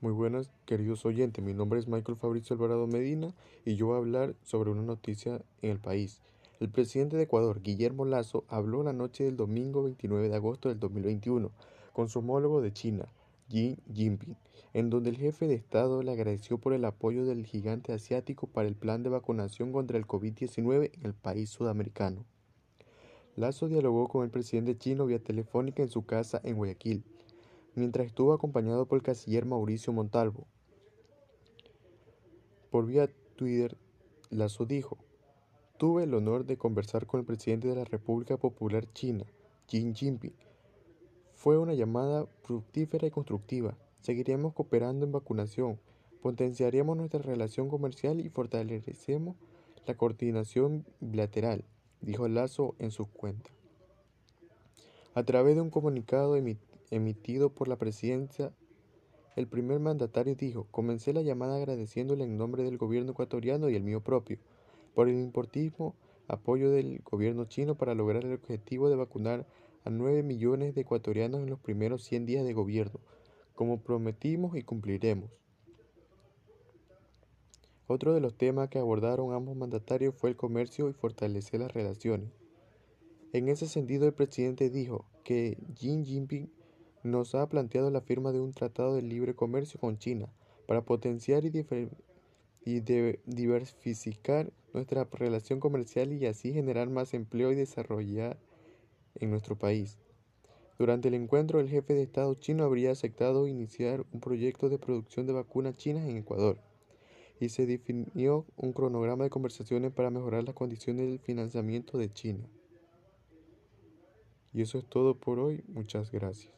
Muy buenas, queridos oyentes. Mi nombre es Michael Fabricio Alvarado Medina y yo voy a hablar sobre una noticia en el país. El presidente de Ecuador, Guillermo Lazo, habló la noche del domingo 29 de agosto del 2021 con su homólogo de China, Xi Jinping, en donde el jefe de Estado le agradeció por el apoyo del gigante asiático para el plan de vacunación contra el COVID-19 en el país sudamericano. Lazo dialogó con el presidente chino vía telefónica en su casa en Guayaquil mientras estuvo acompañado por el canciller Mauricio Montalvo. Por vía Twitter, Lazo dijo, tuve el honor de conversar con el presidente de la República Popular China, Xi Jinping. Fue una llamada fructífera y constructiva. Seguiremos cooperando en vacunación, potenciaremos nuestra relación comercial y fortaleceremos la coordinación bilateral, dijo Lazo en su cuenta. A través de un comunicado emitido por la presidencia, el primer mandatario dijo, comencé la llamada agradeciéndole en nombre del gobierno ecuatoriano y el mío propio, por el importantísimo apoyo del gobierno chino para lograr el objetivo de vacunar a 9 millones de ecuatorianos en los primeros 100 días de gobierno, como prometimos y cumpliremos. Otro de los temas que abordaron ambos mandatarios fue el comercio y fortalecer las relaciones. En ese sentido, el presidente dijo que Xi Jinping nos ha planteado la firma de un tratado de libre comercio con China para potenciar y, diversificar nuestra relación comercial y así generar más empleo y desarrollar en nuestro país. Durante el encuentro, el jefe de Estado chino habría aceptado iniciar un proyecto de producción de vacunas chinas en Ecuador y se definió un cronograma de conversaciones para mejorar las condiciones del financiamiento de China. Y eso es todo por hoy. Muchas gracias.